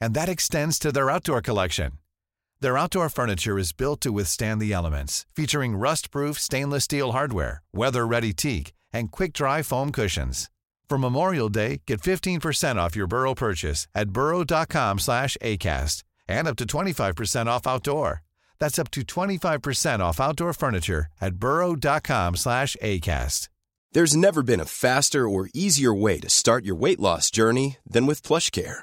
and that extends to their outdoor collection. Their outdoor furniture is built to withstand the elements, featuring rust-proof stainless steel hardware, weather-ready teak, and quick-dry foam cushions. For Memorial Day, get 15% off your Burrow purchase at burrow.com slash ACAST and up to 25% off outdoor. That's up to 25% off outdoor furniture at burrow.com slash ACAST. There's never been a faster or easier way to start your weight loss journey than with PlushCare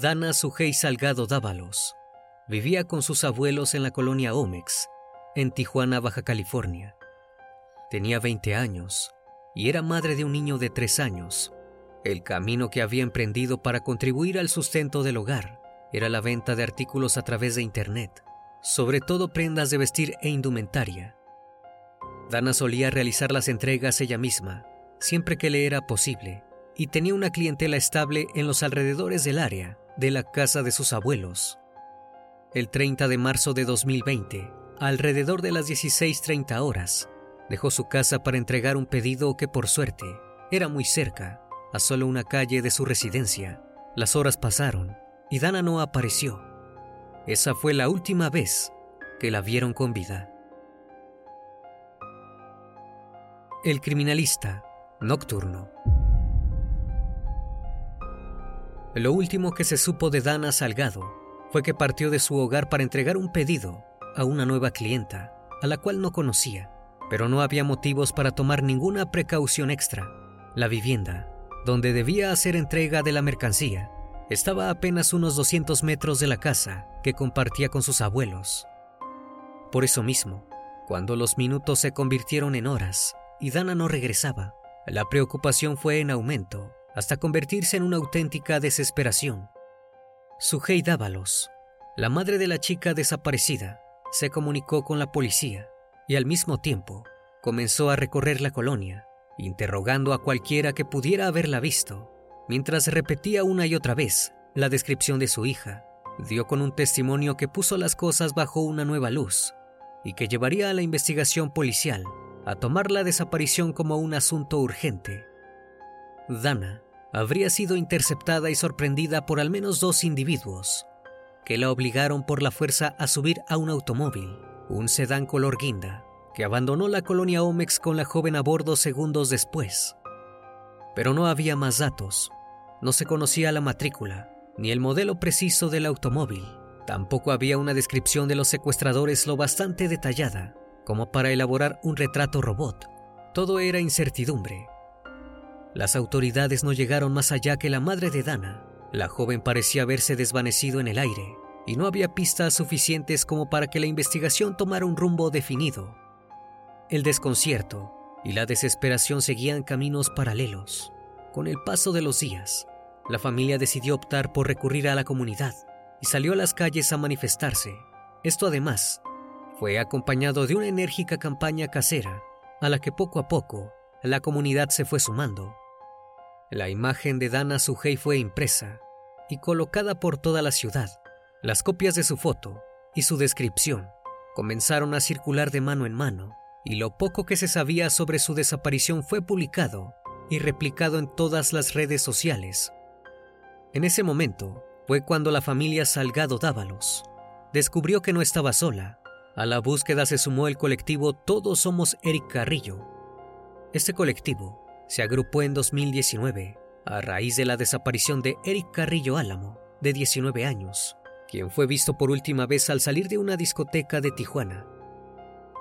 Dana Sujei Salgado Dávalos vivía con sus abuelos en la colonia Omex, en Tijuana, Baja California. Tenía 20 años y era madre de un niño de 3 años. El camino que había emprendido para contribuir al sustento del hogar era la venta de artículos a través de Internet, sobre todo prendas de vestir e indumentaria. Dana solía realizar las entregas ella misma, siempre que le era posible, y tenía una clientela estable en los alrededores del área de la casa de sus abuelos. El 30 de marzo de 2020, alrededor de las 16.30 horas, dejó su casa para entregar un pedido que por suerte era muy cerca, a solo una calle de su residencia. Las horas pasaron y Dana no apareció. Esa fue la última vez que la vieron con vida. El criminalista nocturno. Lo último que se supo de Dana Salgado fue que partió de su hogar para entregar un pedido a una nueva clienta, a la cual no conocía, pero no había motivos para tomar ninguna precaución extra. La vivienda, donde debía hacer entrega de la mercancía, estaba a apenas unos 200 metros de la casa que compartía con sus abuelos. Por eso mismo, cuando los minutos se convirtieron en horas y Dana no regresaba, la preocupación fue en aumento hasta convertirse en una auténtica desesperación. Sujei Dávalos, la madre de la chica desaparecida, se comunicó con la policía y al mismo tiempo comenzó a recorrer la colonia, interrogando a cualquiera que pudiera haberla visto, mientras repetía una y otra vez la descripción de su hija. Dio con un testimonio que puso las cosas bajo una nueva luz y que llevaría a la investigación policial a tomar la desaparición como un asunto urgente. Dana habría sido interceptada y sorprendida por al menos dos individuos, que la obligaron por la fuerza a subir a un automóvil, un sedán color guinda, que abandonó la colonia Omex con la joven a bordo segundos después. Pero no había más datos, no se conocía la matrícula, ni el modelo preciso del automóvil, tampoco había una descripción de los secuestradores lo bastante detallada como para elaborar un retrato robot. Todo era incertidumbre las autoridades no llegaron más allá que la madre de Dana. La joven parecía haberse desvanecido en el aire y no había pistas suficientes como para que la investigación tomara un rumbo definido. El desconcierto y la desesperación seguían caminos paralelos. Con el paso de los días, la familia decidió optar por recurrir a la comunidad y salió a las calles a manifestarse. Esto además fue acompañado de una enérgica campaña casera a la que poco a poco la comunidad se fue sumando. La imagen de Dana Sujei fue impresa y colocada por toda la ciudad. Las copias de su foto y su descripción comenzaron a circular de mano en mano y lo poco que se sabía sobre su desaparición fue publicado y replicado en todas las redes sociales. En ese momento fue cuando la familia Salgado Dávalos descubrió que no estaba sola. A la búsqueda se sumó el colectivo Todos Somos Eric Carrillo. Este colectivo se agrupó en 2019 a raíz de la desaparición de Eric Carrillo Álamo, de 19 años, quien fue visto por última vez al salir de una discoteca de Tijuana.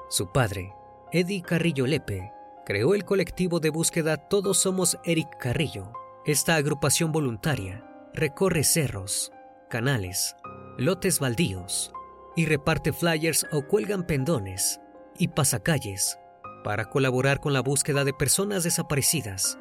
Su padre, Eddie Carrillo Lepe, creó el colectivo de búsqueda Todos Somos Eric Carrillo. Esta agrupación voluntaria recorre cerros, canales, lotes baldíos y reparte flyers o cuelgan pendones y pasacalles para colaborar con la búsqueda de personas desaparecidas.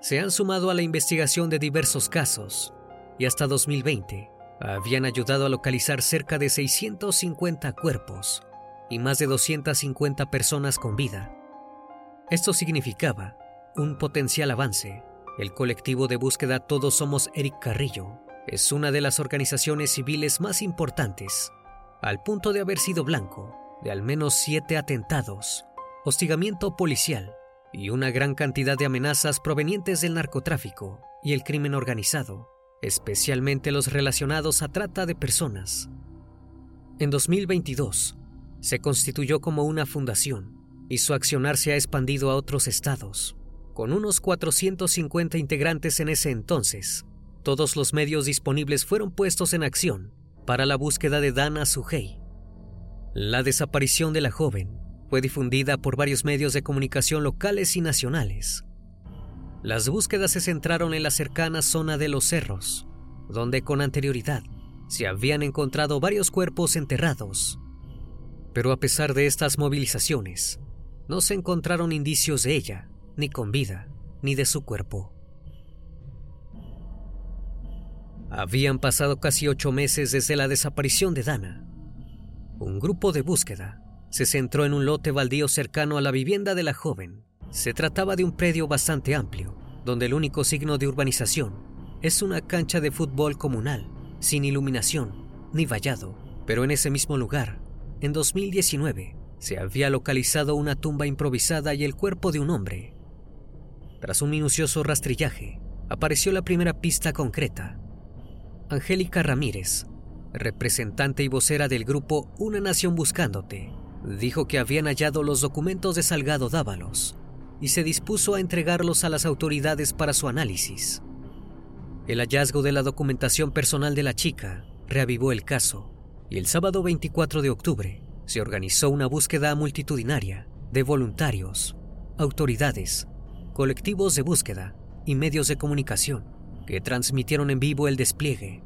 Se han sumado a la investigación de diversos casos y hasta 2020 habían ayudado a localizar cerca de 650 cuerpos y más de 250 personas con vida. Esto significaba un potencial avance. El colectivo de búsqueda Todos Somos Eric Carrillo es una de las organizaciones civiles más importantes, al punto de haber sido blanco de al menos siete atentados, hostigamiento policial y una gran cantidad de amenazas provenientes del narcotráfico y el crimen organizado, especialmente los relacionados a trata de personas. En 2022, se constituyó como una fundación y su accionar se ha expandido a otros estados. Con unos 450 integrantes en ese entonces, todos los medios disponibles fueron puestos en acción para la búsqueda de Dana Sujei. La desaparición de la joven fue difundida por varios medios de comunicación locales y nacionales. Las búsquedas se centraron en la cercana zona de los cerros, donde con anterioridad se habían encontrado varios cuerpos enterrados pero a pesar de estas movilizaciones, no se encontraron indicios de ella, ni con vida, ni de su cuerpo. Habían pasado casi ocho meses desde la desaparición de Dana. Un grupo de búsqueda se centró en un lote baldío cercano a la vivienda de la joven. Se trataba de un predio bastante amplio, donde el único signo de urbanización es una cancha de fútbol comunal, sin iluminación ni vallado, pero en ese mismo lugar en 2019 se había localizado una tumba improvisada y el cuerpo de un hombre. Tras un minucioso rastrillaje, apareció la primera pista concreta. Angélica Ramírez, representante y vocera del grupo Una Nación Buscándote, dijo que habían hallado los documentos de Salgado Dávalos y se dispuso a entregarlos a las autoridades para su análisis. El hallazgo de la documentación personal de la chica reavivó el caso y el sábado 24 de octubre se organizó una búsqueda multitudinaria de voluntarios, autoridades, colectivos de búsqueda y medios de comunicación que transmitieron en vivo el despliegue.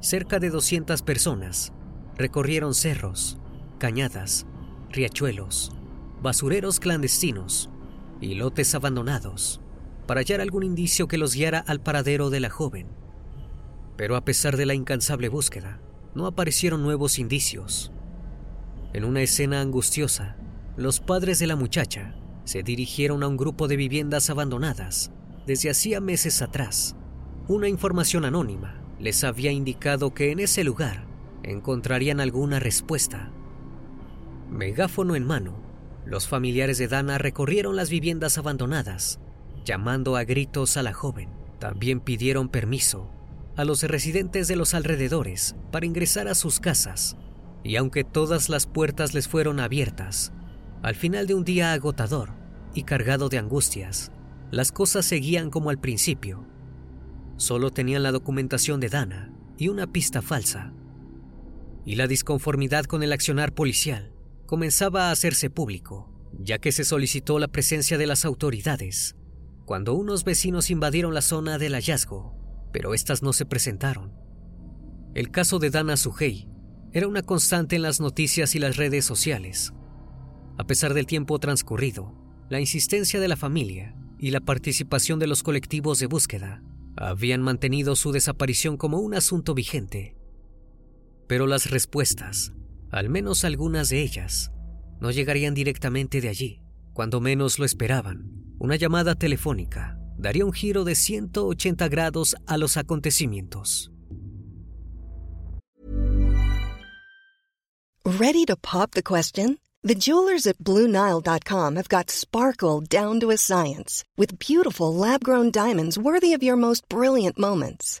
Cerca de 200 personas recorrieron cerros, cañadas, riachuelos, basureros clandestinos y lotes abandonados para hallar algún indicio que los guiara al paradero de la joven. Pero a pesar de la incansable búsqueda, no aparecieron nuevos indicios. En una escena angustiosa, los padres de la muchacha se dirigieron a un grupo de viviendas abandonadas desde hacía meses atrás. Una información anónima les había indicado que en ese lugar encontrarían alguna respuesta. Megáfono en mano, los familiares de Dana recorrieron las viviendas abandonadas, llamando a gritos a la joven. También pidieron permiso a los residentes de los alrededores para ingresar a sus casas, y aunque todas las puertas les fueron abiertas, al final de un día agotador y cargado de angustias, las cosas seguían como al principio. Solo tenían la documentación de Dana y una pista falsa. Y la disconformidad con el accionar policial comenzaba a hacerse público, ya que se solicitó la presencia de las autoridades, cuando unos vecinos invadieron la zona del hallazgo pero estas no se presentaron. El caso de Dana Sujei era una constante en las noticias y las redes sociales. A pesar del tiempo transcurrido, la insistencia de la familia y la participación de los colectivos de búsqueda habían mantenido su desaparición como un asunto vigente. Pero las respuestas, al menos algunas de ellas, no llegarían directamente de allí. Cuando menos lo esperaban, una llamada telefónica daría un giro de 180 grados a los acontecimientos. Ready to pop the question? The jewelers at BlueNile.com have got sparkle down to a science with beautiful lab-grown diamonds worthy of your most brilliant moments.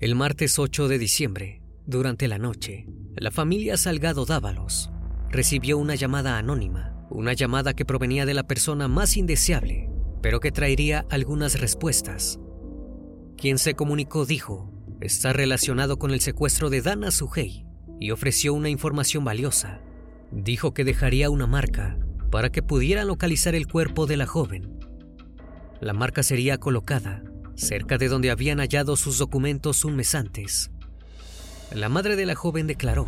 El martes 8 de diciembre, durante la noche, la familia Salgado Dávalos recibió una llamada anónima, una llamada que provenía de la persona más indeseable pero que traería algunas respuestas. Quien se comunicó dijo, está relacionado con el secuestro de Dana Sugei y ofreció una información valiosa. Dijo que dejaría una marca para que pudieran localizar el cuerpo de la joven. La marca sería colocada cerca de donde habían hallado sus documentos un mes antes. La madre de la joven declaró,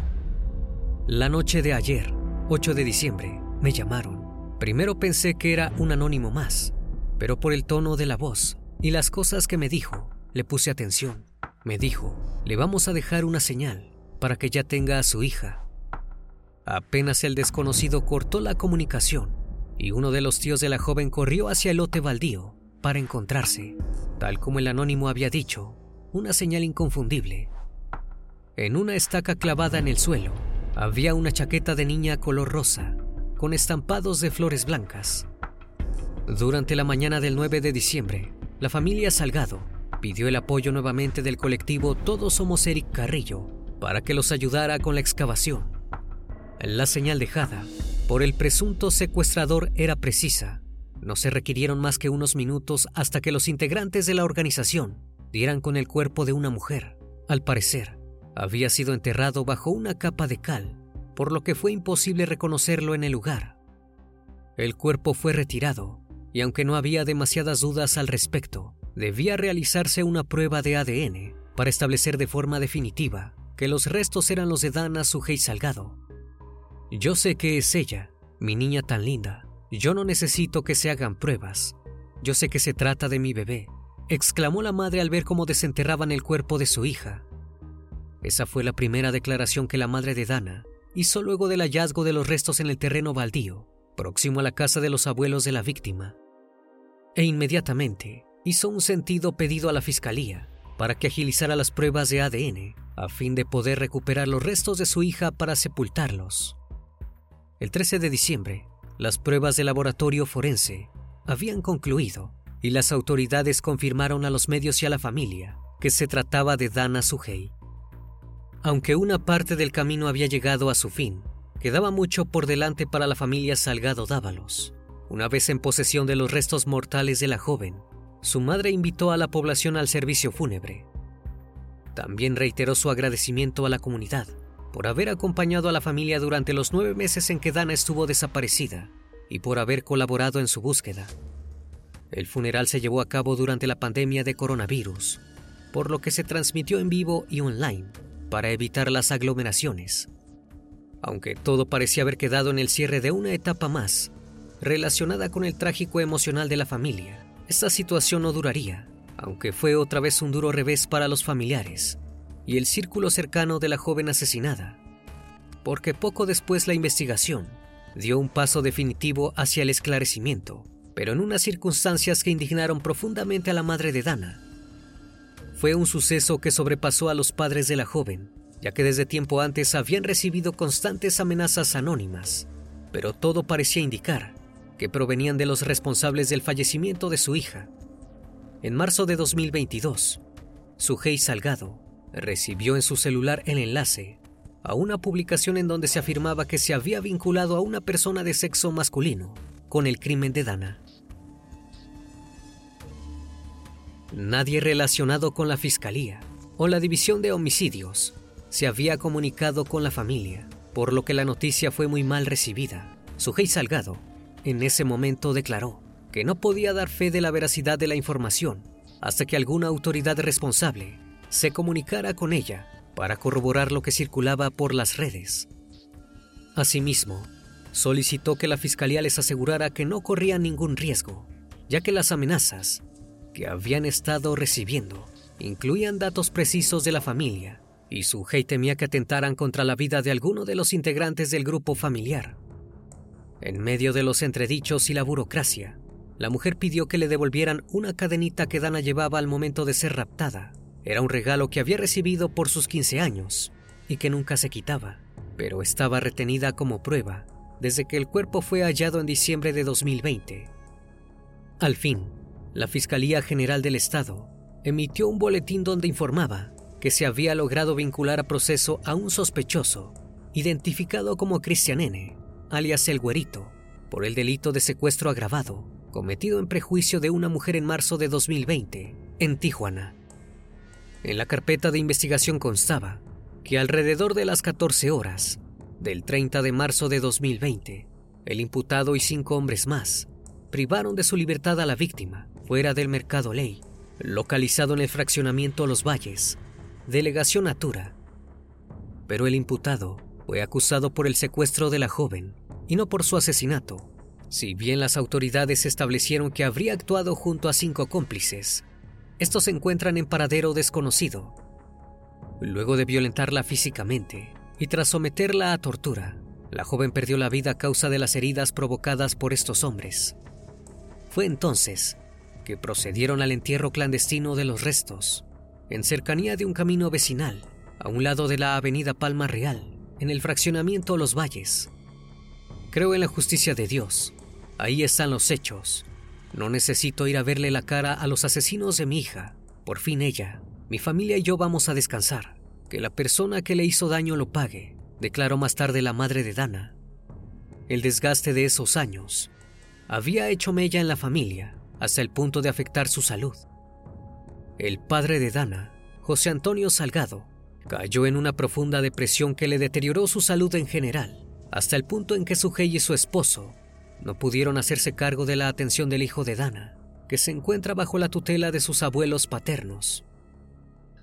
la noche de ayer, 8 de diciembre, me llamaron. Primero pensé que era un anónimo más, pero por el tono de la voz y las cosas que me dijo, le puse atención. Me dijo, le vamos a dejar una señal para que ya tenga a su hija. Apenas el desconocido cortó la comunicación y uno de los tíos de la joven corrió hacia el lote baldío para encontrarse, tal como el anónimo había dicho, una señal inconfundible. En una estaca clavada en el suelo había una chaqueta de niña color rosa, con estampados de flores blancas. Durante la mañana del 9 de diciembre, la familia Salgado pidió el apoyo nuevamente del colectivo Todos Somos Eric Carrillo para que los ayudara con la excavación. La señal dejada por el presunto secuestrador era precisa. No se requirieron más que unos minutos hasta que los integrantes de la organización dieran con el cuerpo de una mujer. Al parecer, había sido enterrado bajo una capa de cal, por lo que fue imposible reconocerlo en el lugar. El cuerpo fue retirado y aunque no había demasiadas dudas al respecto, debía realizarse una prueba de ADN para establecer de forma definitiva que los restos eran los de Dana Sujei Salgado. Yo sé que es ella, mi niña tan linda. Yo no necesito que se hagan pruebas. Yo sé que se trata de mi bebé, exclamó la madre al ver cómo desenterraban el cuerpo de su hija. Esa fue la primera declaración que la madre de Dana hizo luego del hallazgo de los restos en el terreno baldío, próximo a la casa de los abuelos de la víctima e inmediatamente hizo un sentido pedido a la fiscalía para que agilizara las pruebas de ADN a fin de poder recuperar los restos de su hija para sepultarlos. El 13 de diciembre, las pruebas de laboratorio forense habían concluido y las autoridades confirmaron a los medios y a la familia que se trataba de Dana Sugei. Aunque una parte del camino había llegado a su fin, quedaba mucho por delante para la familia Salgado Dávalos. Una vez en posesión de los restos mortales de la joven, su madre invitó a la población al servicio fúnebre. También reiteró su agradecimiento a la comunidad por haber acompañado a la familia durante los nueve meses en que Dana estuvo desaparecida y por haber colaborado en su búsqueda. El funeral se llevó a cabo durante la pandemia de coronavirus, por lo que se transmitió en vivo y online para evitar las aglomeraciones. Aunque todo parecía haber quedado en el cierre de una etapa más, relacionada con el trágico emocional de la familia. Esta situación no duraría, aunque fue otra vez un duro revés para los familiares y el círculo cercano de la joven asesinada, porque poco después la investigación dio un paso definitivo hacia el esclarecimiento, pero en unas circunstancias que indignaron profundamente a la madre de Dana. Fue un suceso que sobrepasó a los padres de la joven, ya que desde tiempo antes habían recibido constantes amenazas anónimas, pero todo parecía indicar que provenían de los responsables del fallecimiento de su hija. En marzo de 2022, Sujei Salgado recibió en su celular el enlace a una publicación en donde se afirmaba que se había vinculado a una persona de sexo masculino con el crimen de Dana. Nadie relacionado con la fiscalía o la división de homicidios se había comunicado con la familia, por lo que la noticia fue muy mal recibida. Sujei Salgado en ese momento declaró que no podía dar fe de la veracidad de la información hasta que alguna autoridad responsable se comunicara con ella para corroborar lo que circulaba por las redes. Asimismo, solicitó que la fiscalía les asegurara que no corrían ningún riesgo, ya que las amenazas que habían estado recibiendo incluían datos precisos de la familia y su hate temía que atentaran contra la vida de alguno de los integrantes del grupo familiar. En medio de los entredichos y la burocracia, la mujer pidió que le devolvieran una cadenita que Dana llevaba al momento de ser raptada. Era un regalo que había recibido por sus 15 años y que nunca se quitaba, pero estaba retenida como prueba desde que el cuerpo fue hallado en diciembre de 2020. Al fin, la Fiscalía General del Estado emitió un boletín donde informaba que se había logrado vincular a proceso a un sospechoso, identificado como Cristian N., alias El Güerito, por el delito de secuestro agravado cometido en prejuicio de una mujer en marzo de 2020, en Tijuana. En la carpeta de investigación constaba que alrededor de las 14 horas del 30 de marzo de 2020, el imputado y cinco hombres más privaron de su libertad a la víctima fuera del Mercado Ley, localizado en el fraccionamiento Los Valles, delegación Atura. Pero el imputado fue acusado por el secuestro de la joven y no por su asesinato. Si bien las autoridades establecieron que habría actuado junto a cinco cómplices, estos se encuentran en paradero desconocido. Luego de violentarla físicamente y tras someterla a tortura, la joven perdió la vida a causa de las heridas provocadas por estos hombres. Fue entonces que procedieron al entierro clandestino de los restos, en cercanía de un camino vecinal, a un lado de la avenida Palma Real, en el fraccionamiento Los Valles. Creo en la justicia de Dios. Ahí están los hechos. No necesito ir a verle la cara a los asesinos de mi hija. Por fin ella, mi familia y yo vamos a descansar. Que la persona que le hizo daño lo pague, declaró más tarde la madre de Dana. El desgaste de esos años había hecho mella en la familia hasta el punto de afectar su salud. El padre de Dana, José Antonio Salgado, cayó en una profunda depresión que le deterioró su salud en general, hasta el punto en que su y su esposo no pudieron hacerse cargo de la atención del hijo de Dana, que se encuentra bajo la tutela de sus abuelos paternos.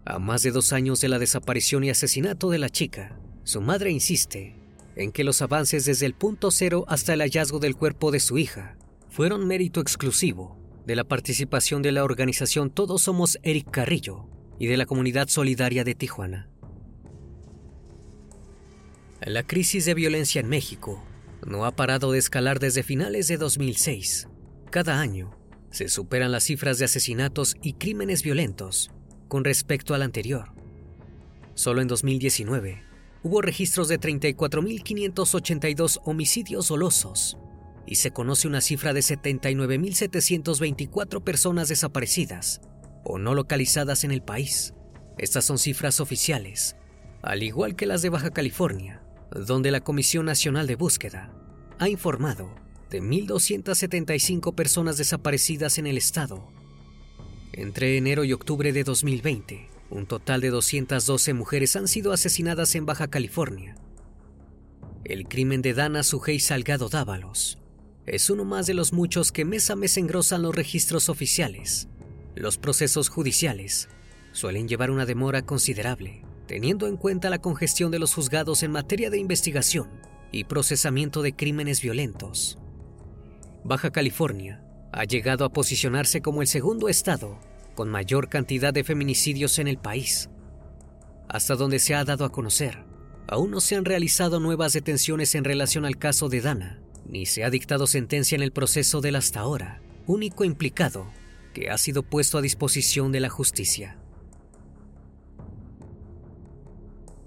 A más de dos años de la desaparición y asesinato de la chica, su madre insiste en que los avances desde el punto cero hasta el hallazgo del cuerpo de su hija fueron mérito exclusivo de la participación de la organización Todos Somos Eric Carrillo y de la Comunidad Solidaria de Tijuana. La crisis de violencia en México no ha parado de escalar desde finales de 2006. Cada año se superan las cifras de asesinatos y crímenes violentos con respecto al anterior. Solo en 2019 hubo registros de 34.582 homicidios dolosos y se conoce una cifra de 79.724 personas desaparecidas o no localizadas en el país. Estas son cifras oficiales, al igual que las de Baja California, donde la Comisión Nacional de Búsqueda ha informado de 1.275 personas desaparecidas en el estado. Entre enero y octubre de 2020, un total de 212 mujeres han sido asesinadas en Baja California. El crimen de Dana Sujei Salgado Dávalos es uno más de los muchos que mes a mes engrosan los registros oficiales. Los procesos judiciales suelen llevar una demora considerable, teniendo en cuenta la congestión de los juzgados en materia de investigación y procesamiento de crímenes violentos. Baja California ha llegado a posicionarse como el segundo estado con mayor cantidad de feminicidios en el país. Hasta donde se ha dado a conocer, aún no se han realizado nuevas detenciones en relación al caso de Dana, ni se ha dictado sentencia en el proceso del hasta ahora, único implicado que ha sido puesto a disposición de la justicia.